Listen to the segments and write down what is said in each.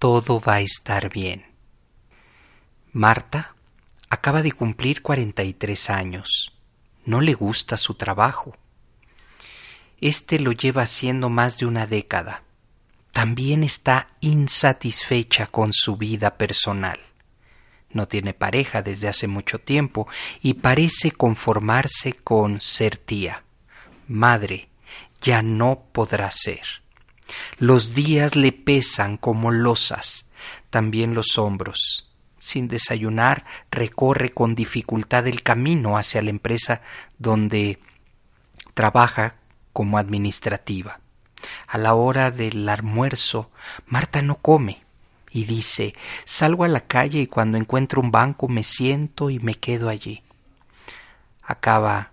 Todo va a estar bien. Marta acaba de cumplir 43 años. No le gusta su trabajo. Este lo lleva haciendo más de una década. También está insatisfecha con su vida personal. No tiene pareja desde hace mucho tiempo y parece conformarse con ser tía. Madre, ya no podrá ser. Los días le pesan como losas, también los hombros. Sin desayunar, recorre con dificultad el camino hacia la empresa donde trabaja como administrativa. A la hora del almuerzo, Marta no come y dice salgo a la calle y cuando encuentro un banco me siento y me quedo allí. Acaba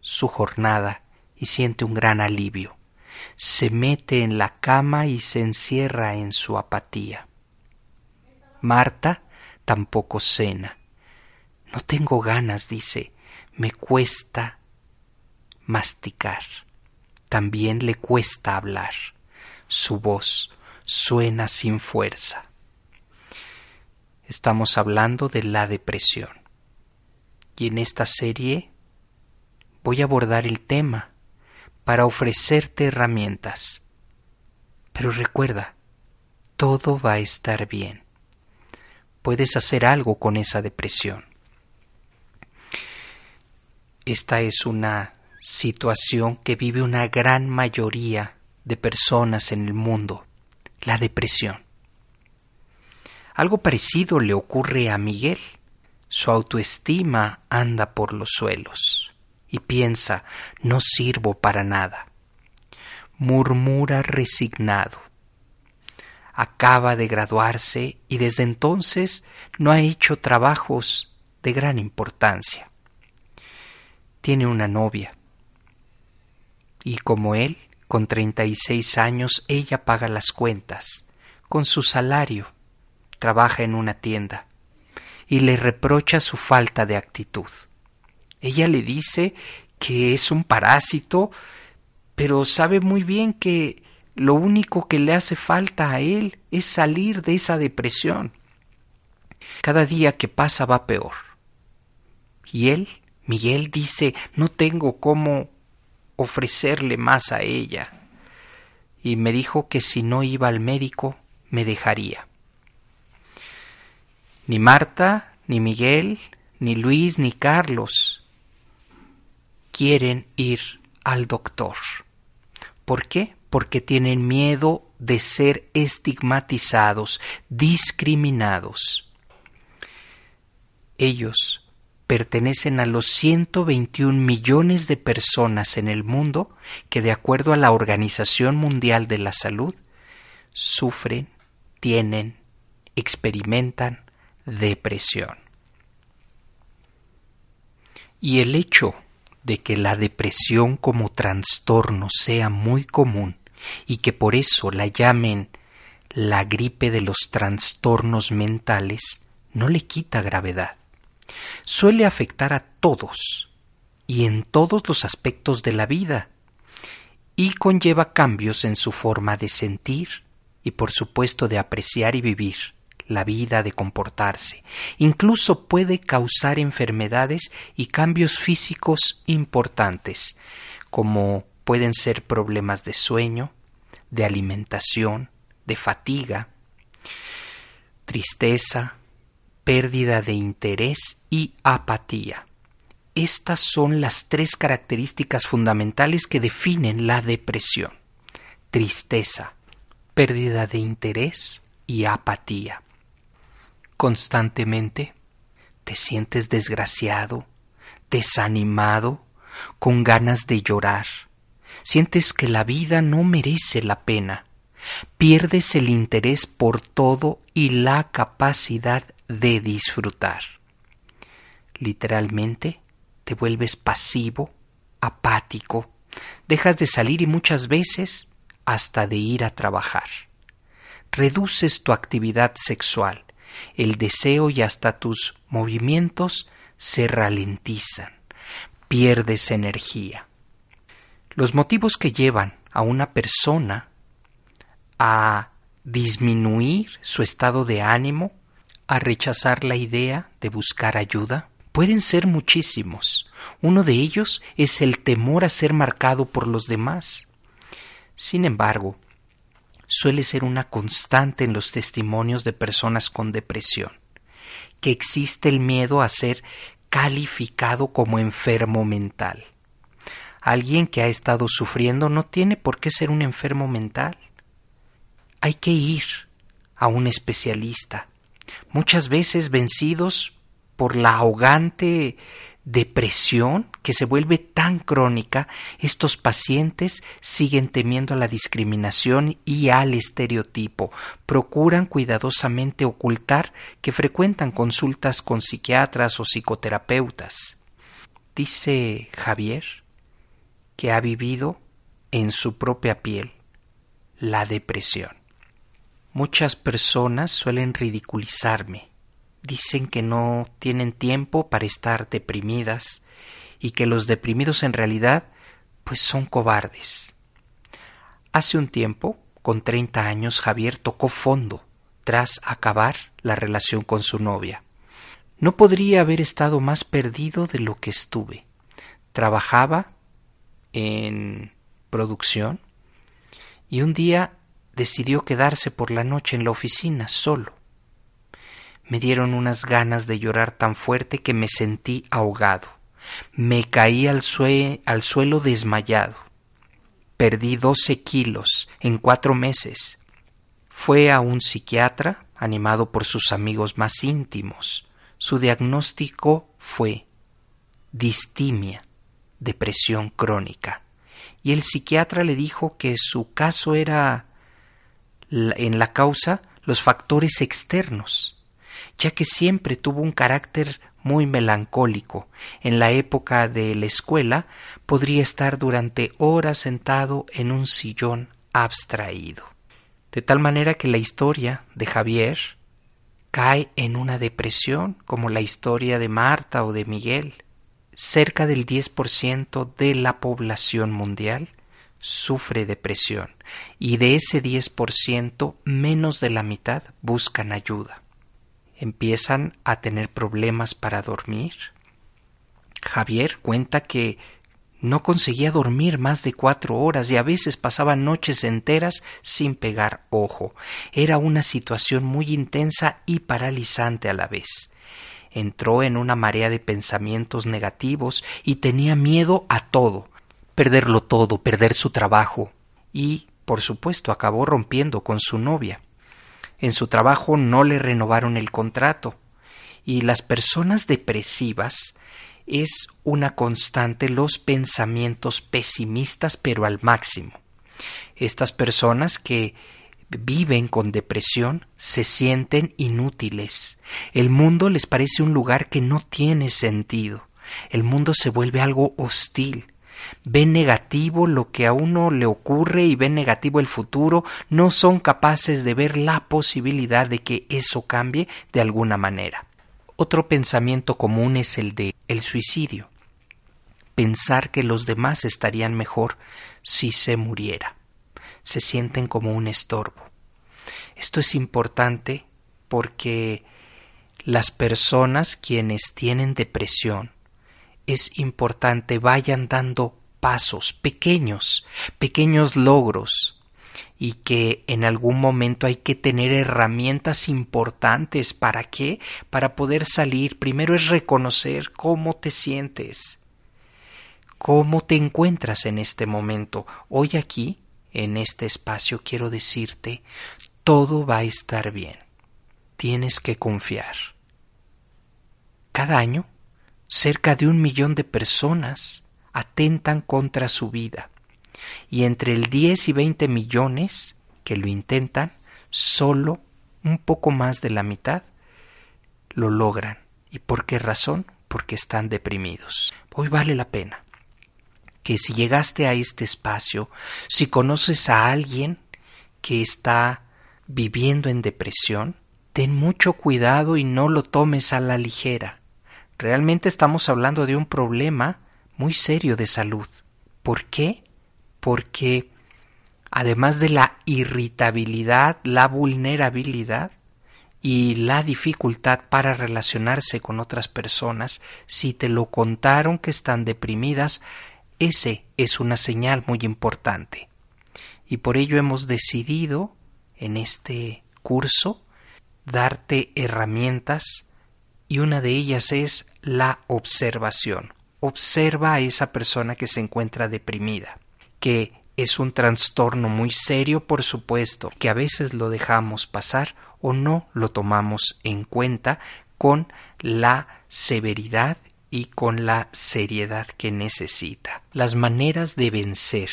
su jornada y siente un gran alivio se mete en la cama y se encierra en su apatía. Marta tampoco cena. No tengo ganas, dice, me cuesta masticar. También le cuesta hablar. Su voz suena sin fuerza. Estamos hablando de la depresión. Y en esta serie voy a abordar el tema para ofrecerte herramientas. Pero recuerda, todo va a estar bien. Puedes hacer algo con esa depresión. Esta es una situación que vive una gran mayoría de personas en el mundo, la depresión. Algo parecido le ocurre a Miguel. Su autoestima anda por los suelos y piensa no sirvo para nada. Murmura resignado. Acaba de graduarse y desde entonces no ha hecho trabajos de gran importancia. Tiene una novia. Y como él, con treinta y seis años, ella paga las cuentas. Con su salario, trabaja en una tienda y le reprocha su falta de actitud. Ella le dice que es un parásito, pero sabe muy bien que lo único que le hace falta a él es salir de esa depresión. Cada día que pasa va peor. Y él, Miguel, dice, no tengo cómo ofrecerle más a ella. Y me dijo que si no iba al médico, me dejaría. Ni Marta, ni Miguel, ni Luis, ni Carlos quieren ir al doctor. ¿Por qué? Porque tienen miedo de ser estigmatizados, discriminados. Ellos pertenecen a los 121 millones de personas en el mundo que, de acuerdo a la Organización Mundial de la Salud, sufren, tienen, experimentan depresión. Y el hecho de que la depresión como trastorno sea muy común y que por eso la llamen la gripe de los trastornos mentales no le quita gravedad. Suele afectar a todos y en todos los aspectos de la vida y conlleva cambios en su forma de sentir y por supuesto de apreciar y vivir la vida, de comportarse. Incluso puede causar enfermedades y cambios físicos importantes, como pueden ser problemas de sueño, de alimentación, de fatiga, tristeza, pérdida de interés y apatía. Estas son las tres características fundamentales que definen la depresión. Tristeza, pérdida de interés y apatía. Constantemente te sientes desgraciado, desanimado, con ganas de llorar. Sientes que la vida no merece la pena. Pierdes el interés por todo y la capacidad de disfrutar. Literalmente, te vuelves pasivo, apático, dejas de salir y muchas veces hasta de ir a trabajar. Reduces tu actividad sexual, el deseo y hasta tus movimientos se ralentizan, pierdes energía. Los motivos que llevan a una persona a disminuir su estado de ánimo, a rechazar la idea de buscar ayuda, pueden ser muchísimos. Uno de ellos es el temor a ser marcado por los demás. Sin embargo, suele ser una constante en los testimonios de personas con depresión, que existe el miedo a ser calificado como enfermo mental. Alguien que ha estado sufriendo no tiene por qué ser un enfermo mental. Hay que ir a un especialista, muchas veces vencidos por la ahogante depresión que se vuelve tan crónica, estos pacientes siguen temiendo a la discriminación y al estereotipo, procuran cuidadosamente ocultar que frecuentan consultas con psiquiatras o psicoterapeutas. Dice Javier que ha vivido en su propia piel la depresión. Muchas personas suelen ridiculizarme dicen que no tienen tiempo para estar deprimidas y que los deprimidos en realidad pues son cobardes. Hace un tiempo, con treinta años, Javier tocó fondo tras acabar la relación con su novia. No podría haber estado más perdido de lo que estuve. Trabajaba en producción y un día decidió quedarse por la noche en la oficina solo me dieron unas ganas de llorar tan fuerte que me sentí ahogado. Me caí al, suelo desmayado. Perdí doce kilos en cuatro meses. Fue a un psiquiatra, animado por sus amigos más íntimos. Su diagnóstico fue distimia, depresión crónica. Y el psiquiatra le dijo que su caso era en la causa los factores externos ya que siempre tuvo un carácter muy melancólico. En la época de la escuela podría estar durante horas sentado en un sillón abstraído. De tal manera que la historia de Javier cae en una depresión como la historia de Marta o de Miguel. Cerca del 10% de la población mundial sufre depresión y de ese 10% menos de la mitad buscan ayuda empiezan a tener problemas para dormir. Javier cuenta que no conseguía dormir más de cuatro horas y a veces pasaba noches enteras sin pegar ojo. Era una situación muy intensa y paralizante a la vez. Entró en una marea de pensamientos negativos y tenía miedo a todo, perderlo todo, perder su trabajo y, por supuesto, acabó rompiendo con su novia en su trabajo no le renovaron el contrato. Y las personas depresivas es una constante los pensamientos pesimistas pero al máximo. Estas personas que viven con depresión se sienten inútiles. El mundo les parece un lugar que no tiene sentido. El mundo se vuelve algo hostil ven negativo lo que a uno le ocurre y ven negativo el futuro, no son capaces de ver la posibilidad de que eso cambie de alguna manera. Otro pensamiento común es el de el suicidio. Pensar que los demás estarían mejor si se muriera. Se sienten como un estorbo. Esto es importante porque las personas quienes tienen depresión es importante vayan dando pasos pequeños, pequeños logros, y que en algún momento hay que tener herramientas importantes. ¿Para qué? Para poder salir. Primero es reconocer cómo te sientes, cómo te encuentras en este momento. Hoy aquí, en este espacio, quiero decirte, todo va a estar bien. Tienes que confiar. Cada año, cerca de un millón de personas atentan contra su vida y entre el 10 y 20 millones que lo intentan, solo un poco más de la mitad lo logran. ¿Y por qué razón? Porque están deprimidos. Hoy vale la pena que si llegaste a este espacio, si conoces a alguien que está viviendo en depresión, ten mucho cuidado y no lo tomes a la ligera. Realmente estamos hablando de un problema muy serio de salud. ¿Por qué? porque además de la irritabilidad, la vulnerabilidad y la dificultad para relacionarse con otras personas, si te lo contaron que están deprimidas, ese es una señal muy importante. Y por ello hemos decidido en este curso darte herramientas y una de ellas es la observación. Observa a esa persona que se encuentra deprimida que es un trastorno muy serio, por supuesto, que a veces lo dejamos pasar o no lo tomamos en cuenta con la severidad y con la seriedad que necesita. Las maneras de vencer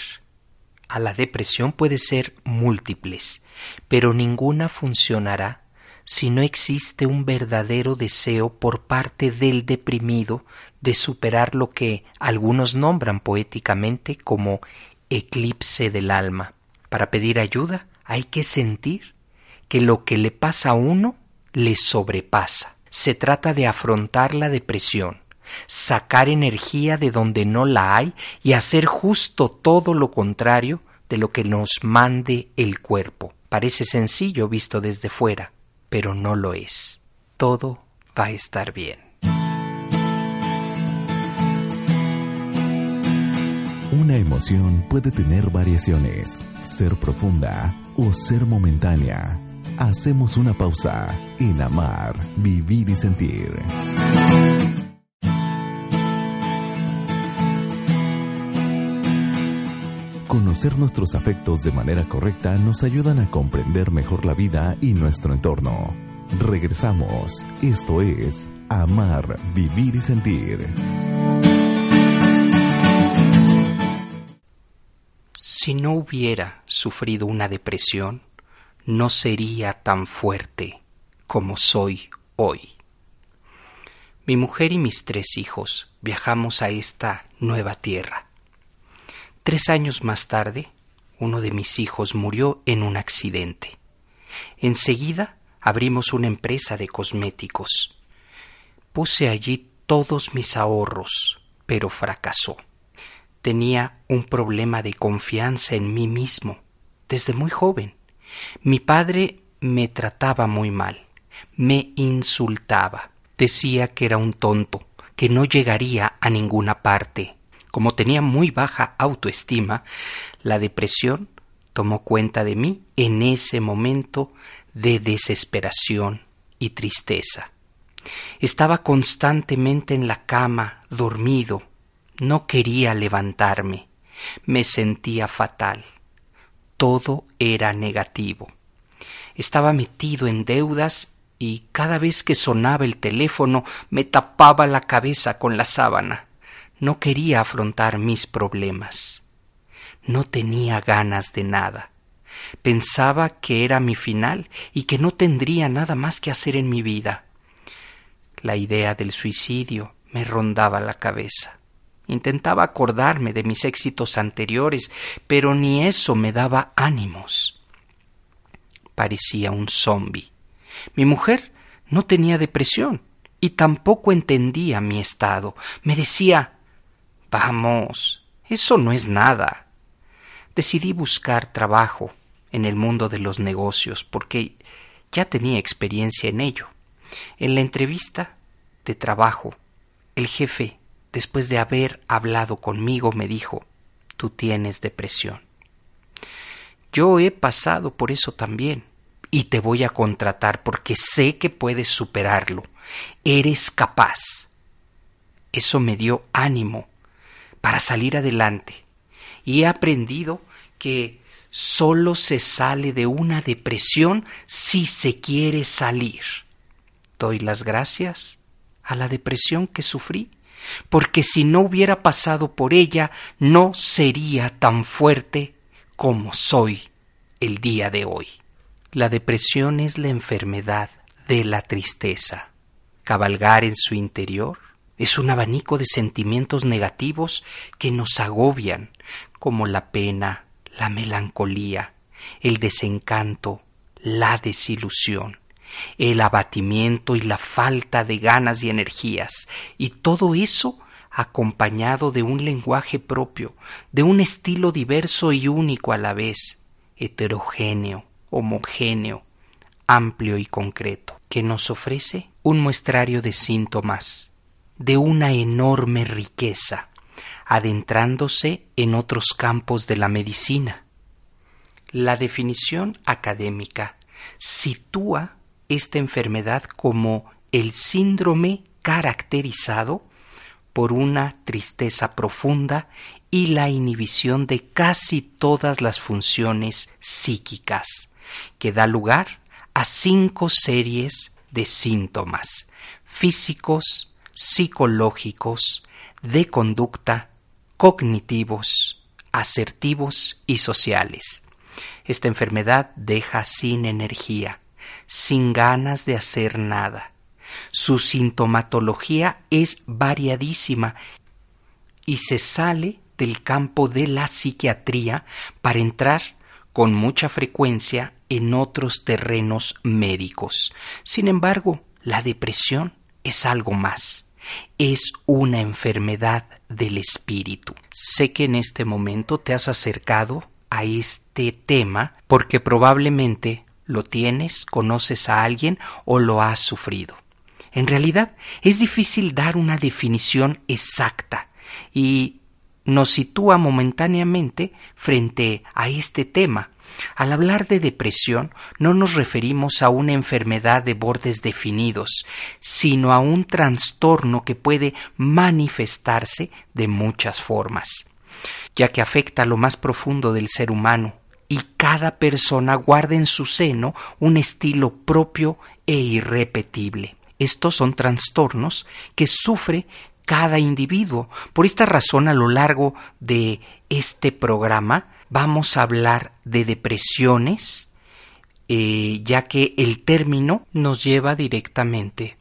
a la depresión pueden ser múltiples, pero ninguna funcionará si no existe un verdadero deseo por parte del deprimido de superar lo que algunos nombran poéticamente como eclipse del alma. Para pedir ayuda hay que sentir que lo que le pasa a uno le sobrepasa. Se trata de afrontar la depresión, sacar energía de donde no la hay y hacer justo todo lo contrario de lo que nos mande el cuerpo. Parece sencillo visto desde fuera, pero no lo es. Todo va a estar bien. Una emoción puede tener variaciones, ser profunda o ser momentánea. Hacemos una pausa en amar, vivir y sentir. Conocer nuestros afectos de manera correcta nos ayudan a comprender mejor la vida y nuestro entorno. Regresamos. Esto es Amar, Vivir y Sentir. Si no hubiera sufrido una depresión, no sería tan fuerte como soy hoy. Mi mujer y mis tres hijos viajamos a esta nueva tierra. Tres años más tarde, uno de mis hijos murió en un accidente. Enseguida abrimos una empresa de cosméticos. Puse allí todos mis ahorros, pero fracasó tenía un problema de confianza en mí mismo desde muy joven. Mi padre me trataba muy mal, me insultaba, decía que era un tonto, que no llegaría a ninguna parte. Como tenía muy baja autoestima, la depresión tomó cuenta de mí en ese momento de desesperación y tristeza. Estaba constantemente en la cama, dormido, no quería levantarme. Me sentía fatal. Todo era negativo. Estaba metido en deudas y cada vez que sonaba el teléfono me tapaba la cabeza con la sábana. No quería afrontar mis problemas. No tenía ganas de nada. Pensaba que era mi final y que no tendría nada más que hacer en mi vida. La idea del suicidio me rondaba la cabeza. Intentaba acordarme de mis éxitos anteriores, pero ni eso me daba ánimos. Parecía un zombi. Mi mujer no tenía depresión y tampoco entendía mi estado. Me decía Vamos, eso no es nada. Decidí buscar trabajo en el mundo de los negocios porque ya tenía experiencia en ello. En la entrevista de trabajo, el jefe después de haber hablado conmigo, me dijo, tú tienes depresión. Yo he pasado por eso también y te voy a contratar porque sé que puedes superarlo. Eres capaz. Eso me dio ánimo para salir adelante y he aprendido que solo se sale de una depresión si se quiere salir. Doy las gracias a la depresión que sufrí, porque si no hubiera pasado por ella no sería tan fuerte como soy el día de hoy. La depresión es la enfermedad de la tristeza. Cabalgar en su interior es un abanico de sentimientos negativos que nos agobian, como la pena, la melancolía, el desencanto, la desilusión, el abatimiento y la falta de ganas y energías, y todo eso acompañado de un lenguaje propio, de un estilo diverso y único a la vez, heterogéneo, homogéneo, amplio y concreto, que nos ofrece un muestrario de síntomas, de una enorme riqueza, adentrándose en otros campos de la medicina. La definición académica sitúa esta enfermedad como el síndrome caracterizado por una tristeza profunda y la inhibición de casi todas las funciones psíquicas, que da lugar a cinco series de síntomas físicos, psicológicos, de conducta, cognitivos, asertivos y sociales. Esta enfermedad deja sin energía, sin ganas de hacer nada. Su sintomatología es variadísima y se sale del campo de la psiquiatría para entrar con mucha frecuencia en otros terrenos médicos. Sin embargo, la depresión es algo más es una enfermedad del espíritu. Sé que en este momento te has acercado a este tema porque probablemente lo tienes, conoces a alguien o lo has sufrido. En realidad es difícil dar una definición exacta y nos sitúa momentáneamente frente a este tema, al hablar de depresión no nos referimos a una enfermedad de bordes definidos, sino a un trastorno que puede manifestarse de muchas formas, ya que afecta a lo más profundo del ser humano, y cada persona guarda en su seno un estilo propio e irrepetible. Estos son trastornos que sufre cada individuo. Por esta razón, a lo largo de este programa, vamos a hablar de depresiones, eh, ya que el término nos lleva directamente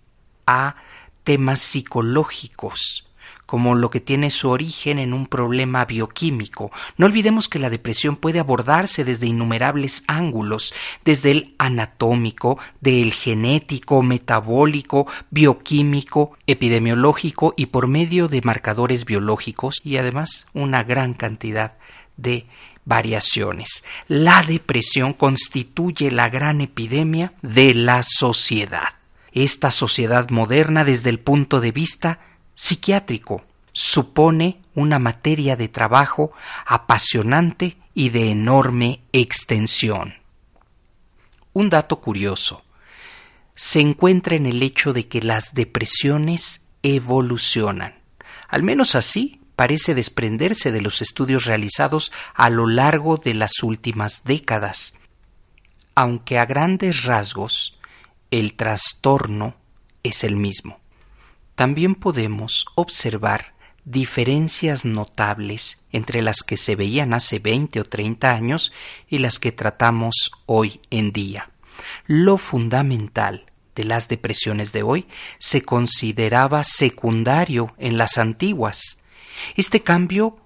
a temas psicológicos, como lo que tiene su origen en un problema bioquímico. No olvidemos que la depresión puede abordarse desde innumerables ángulos, desde el anatómico, del genético, metabólico, bioquímico, epidemiológico y por medio de marcadores biológicos y además una gran cantidad de variaciones. La depresión constituye la gran epidemia de la sociedad. Esta sociedad moderna desde el punto de vista psiquiátrico supone una materia de trabajo apasionante y de enorme extensión. Un dato curioso se encuentra en el hecho de que las depresiones evolucionan. Al menos así parece desprenderse de los estudios realizados a lo largo de las últimas décadas. Aunque a grandes rasgos el trastorno es el mismo. También podemos observar diferencias notables entre las que se veían hace veinte o treinta años y las que tratamos hoy en día. Lo fundamental de las depresiones de hoy se consideraba secundario en las antiguas, este cambio,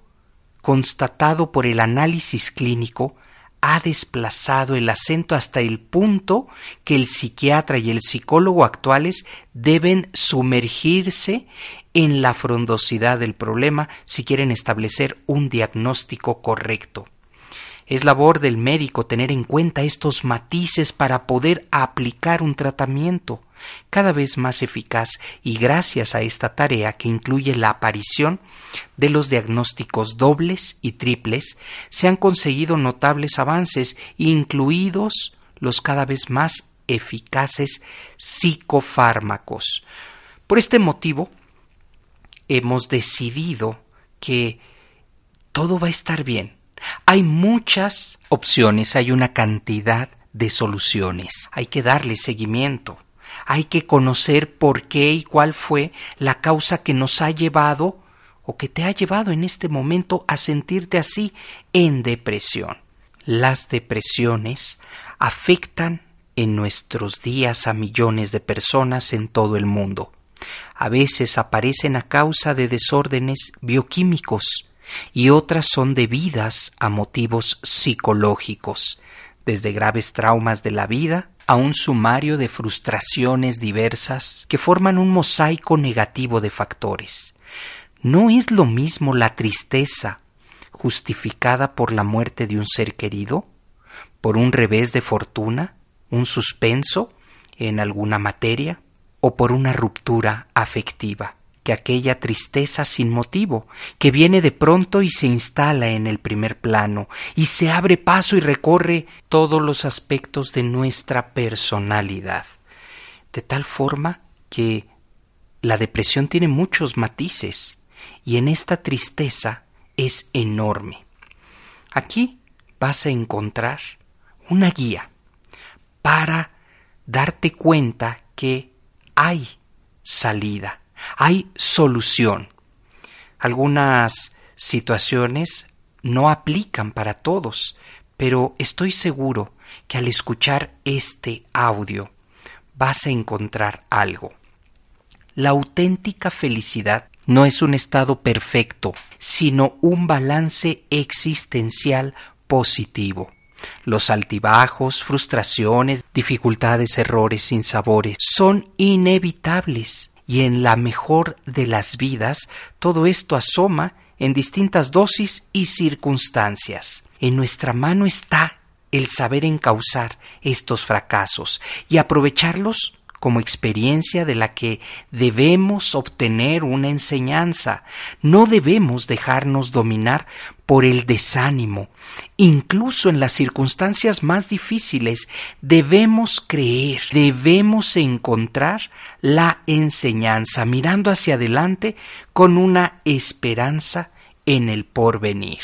constatado por el análisis clínico, ha desplazado el acento hasta el punto que el psiquiatra y el psicólogo actuales deben sumergirse en la frondosidad del problema si quieren establecer un diagnóstico correcto. Es labor del médico tener en cuenta estos matices para poder aplicar un tratamiento. Cada vez más eficaz y gracias a esta tarea que incluye la aparición de los diagnósticos dobles y triples, se han conseguido notables avances, incluidos los cada vez más eficaces psicofármacos. Por este motivo, hemos decidido que todo va a estar bien. Hay muchas opciones, hay una cantidad de soluciones. Hay que darle seguimiento. Hay que conocer por qué y cuál fue la causa que nos ha llevado o que te ha llevado en este momento a sentirte así en depresión. Las depresiones afectan en nuestros días a millones de personas en todo el mundo. A veces aparecen a causa de desórdenes bioquímicos y otras son debidas a motivos psicológicos, desde graves traumas de la vida a un sumario de frustraciones diversas que forman un mosaico negativo de factores. No es lo mismo la tristeza justificada por la muerte de un ser querido, por un revés de fortuna, un suspenso en alguna materia o por una ruptura afectiva que aquella tristeza sin motivo, que viene de pronto y se instala en el primer plano, y se abre paso y recorre todos los aspectos de nuestra personalidad, de tal forma que la depresión tiene muchos matices, y en esta tristeza es enorme. Aquí vas a encontrar una guía para darte cuenta que hay salida hay solución. Algunas situaciones no aplican para todos, pero estoy seguro que al escuchar este audio vas a encontrar algo. La auténtica felicidad no es un estado perfecto, sino un balance existencial positivo. Los altibajos, frustraciones, dificultades, errores, sinsabores son inevitables y en la mejor de las vidas todo esto asoma en distintas dosis y circunstancias. En nuestra mano está el saber encauzar estos fracasos y aprovecharlos como experiencia de la que debemos obtener una enseñanza. No debemos dejarnos dominar por el desánimo. Incluso en las circunstancias más difíciles debemos creer, debemos encontrar la enseñanza, mirando hacia adelante con una esperanza en el porvenir.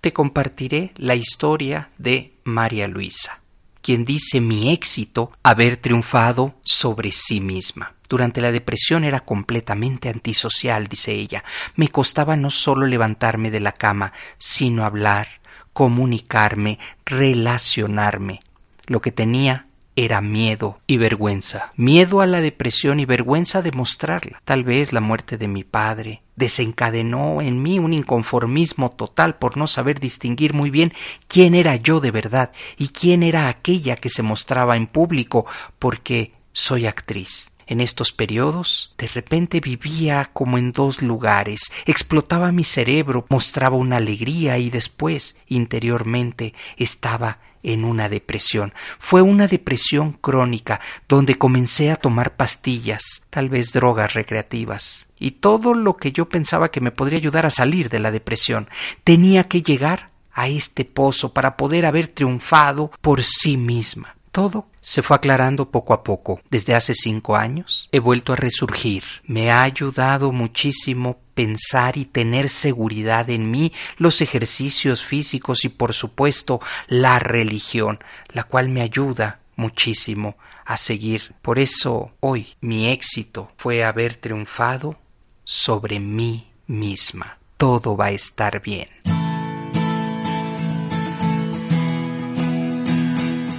Te compartiré la historia de María Luisa quien dice mi éxito haber triunfado sobre sí misma. Durante la depresión era completamente antisocial, dice ella. Me costaba no solo levantarme de la cama, sino hablar, comunicarme, relacionarme. Lo que tenía era miedo y vergüenza. Miedo a la depresión y vergüenza de mostrarla. Tal vez la muerte de mi padre desencadenó en mí un inconformismo total por no saber distinguir muy bien quién era yo de verdad y quién era aquella que se mostraba en público porque soy actriz. En estos periodos, de repente vivía como en dos lugares, explotaba mi cerebro, mostraba una alegría y después, interiormente, estaba en una depresión. Fue una depresión crónica donde comencé a tomar pastillas, tal vez drogas recreativas, y todo lo que yo pensaba que me podría ayudar a salir de la depresión. Tenía que llegar a este pozo para poder haber triunfado por sí misma. Todo se fue aclarando poco a poco. Desde hace cinco años he vuelto a resurgir. Me ha ayudado muchísimo pensar y tener seguridad en mí, los ejercicios físicos y por supuesto la religión, la cual me ayuda muchísimo a seguir. Por eso hoy mi éxito fue haber triunfado sobre mí misma. Todo va a estar bien.